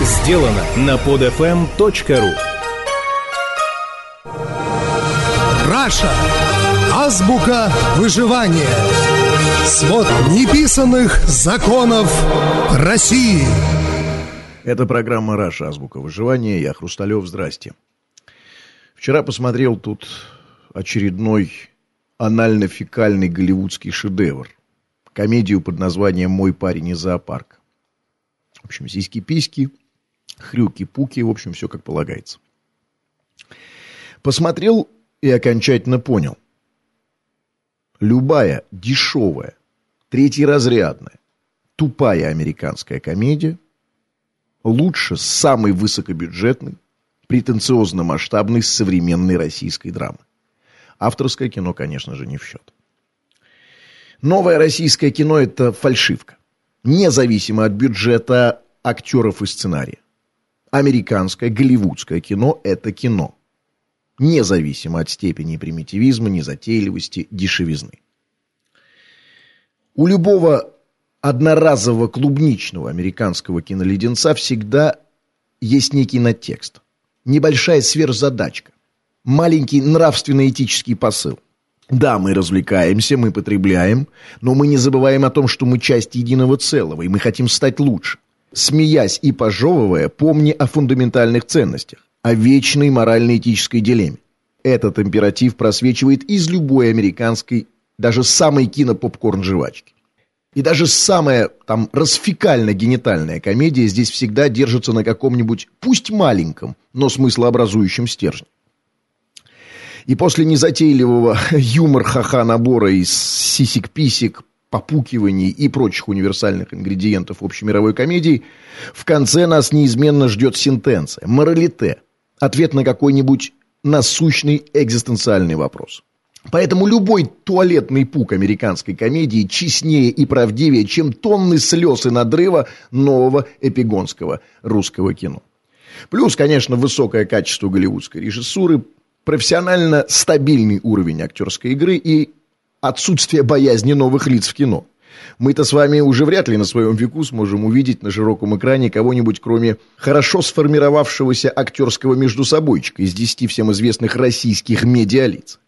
сделано на podfm.ru Раша. Азбука выживания. Свод неписанных законов России. Это программа «Раша. Азбука выживания». Я Хрусталев. Здрасте. Вчера посмотрел тут очередной анально-фекальный голливудский шедевр. Комедию под названием «Мой парень из зоопарка». В общем, сиськи-письки, хрюки-пуки, в общем, все как полагается. Посмотрел и окончательно понял. Любая дешевая, третьеразрядная, тупая американская комедия лучше самой высокобюджетной, претенциозно-масштабной современной российской драмы. Авторское кино, конечно же, не в счет. Новое российское кино – это фальшивка. Независимо от бюджета актеров и сценария. Американское, голливудское кино – это кино. Независимо от степени примитивизма, незатейливости, дешевизны. У любого одноразового клубничного американского киноледенца всегда есть некий надтекст. Небольшая сверхзадачка. Маленький нравственно-этический посыл. Да, мы развлекаемся, мы потребляем, но мы не забываем о том, что мы часть единого целого, и мы хотим стать лучше. Смеясь и пожевывая, помни о фундаментальных ценностях, о вечной морально-этической дилемме. Этот императив просвечивает из любой американской, даже самой кинопопкорн-жвачки. И даже самая там расфекально-генитальная комедия здесь всегда держится на каком-нибудь, пусть маленьком, но смыслообразующем стержне. И после незатейливого юмор-ха-ха набора из сисик-писик, попукиваний и прочих универсальных ингредиентов общемировой комедии, в конце нас неизменно ждет сентенция, моралите, ответ на какой-нибудь насущный экзистенциальный вопрос. Поэтому любой туалетный пук американской комедии честнее и правдивее, чем тонны слез и надрыва нового эпигонского русского кино. Плюс, конечно, высокое качество голливудской режиссуры, профессионально стабильный уровень актерской игры и отсутствие боязни новых лиц в кино. Мы-то с вами уже вряд ли на своем веку сможем увидеть на широком экране кого-нибудь, кроме хорошо сформировавшегося актерского междусобойчика из десяти всем известных российских медиалиц.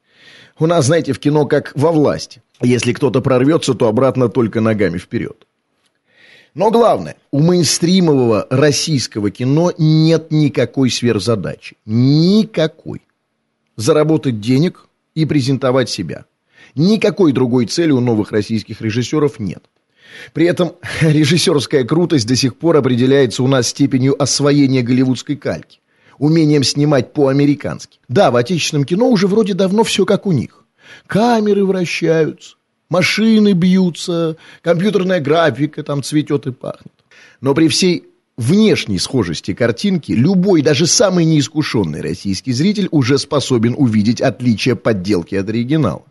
У нас, знаете, в кино как во власти. Если кто-то прорвется, то обратно только ногами вперед. Но главное, у мейнстримового российского кино нет никакой сверхзадачи. Никакой. Заработать денег и презентовать себя – Никакой другой цели у новых российских режиссеров нет. При этом режиссерская крутость до сих пор определяется у нас степенью освоения голливудской кальки, умением снимать по-американски. Да, в отечественном кино уже вроде давно все как у них. Камеры вращаются, машины бьются, компьютерная графика там цветет и пахнет. Но при всей внешней схожести картинки любой, даже самый неискушенный российский зритель уже способен увидеть отличие подделки от оригинала.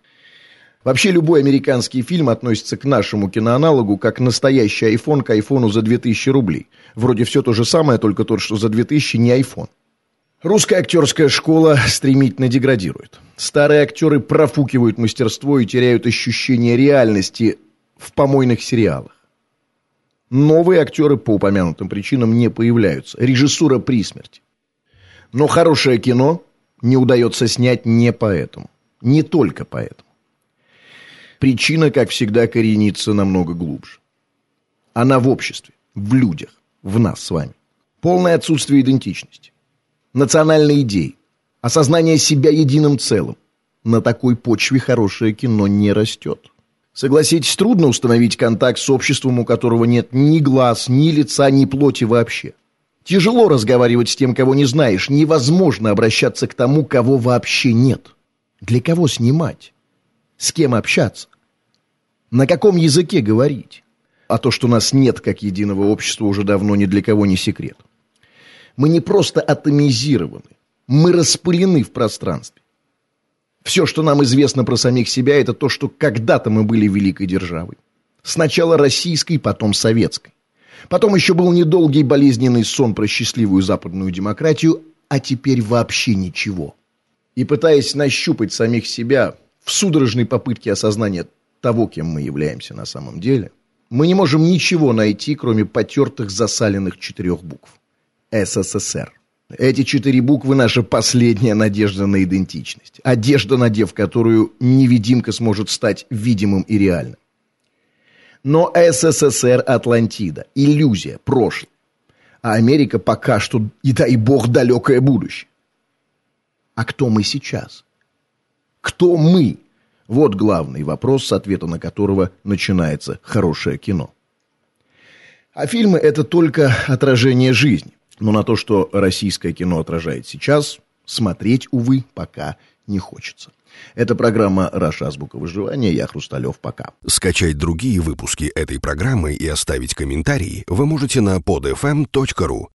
Вообще любой американский фильм относится к нашему киноаналогу как настоящий iPhone к айфону за 2000 рублей. Вроде все то же самое, только то, что за 2000 не iPhone. Русская актерская школа стремительно деградирует. Старые актеры профукивают мастерство и теряют ощущение реальности в помойных сериалах. Новые актеры по упомянутым причинам не появляются. Режиссура при смерти. Но хорошее кино не удается снять не поэтому. Не только поэтому. Причина, как всегда, коренится намного глубже. Она в обществе, в людях, в нас с вами. Полное отсутствие идентичности. Национальной идеи. Осознание себя единым целым. На такой почве хорошее кино не растет. Согласитесь, трудно установить контакт с обществом, у которого нет ни глаз, ни лица, ни плоти вообще. Тяжело разговаривать с тем, кого не знаешь. Невозможно обращаться к тому, кого вообще нет. Для кого снимать? С кем общаться? На каком языке говорить? А то, что нас нет как единого общества, уже давно ни для кого не секрет. Мы не просто атомизированы, мы распылены в пространстве. Все, что нам известно про самих себя, это то, что когда-то мы были великой державой. Сначала российской, потом советской. Потом еще был недолгий болезненный сон про счастливую западную демократию, а теперь вообще ничего. И пытаясь нащупать самих себя в судорожной попытке осознания того, кем мы являемся на самом деле, мы не можем ничего найти, кроме потертых засаленных четырех букв. СССР. Эти четыре буквы – наша последняя надежда на идентичность. Одежда, надев которую невидимка сможет стать видимым и реальным. Но СССР – Атлантида, иллюзия, прошлое. А Америка пока что, и дай бог, далекое будущее. А кто мы сейчас? Кто мы? Вот главный вопрос, с ответа на которого начинается хорошее кино. А фильмы – это только отражение жизни. Но на то, что российское кино отражает сейчас, смотреть, увы, пока не хочется. Это программа «Раша. Азбука выживания». Я Хрусталев. Пока. Скачать другие выпуски этой программы и оставить комментарии вы можете на podfm.ru.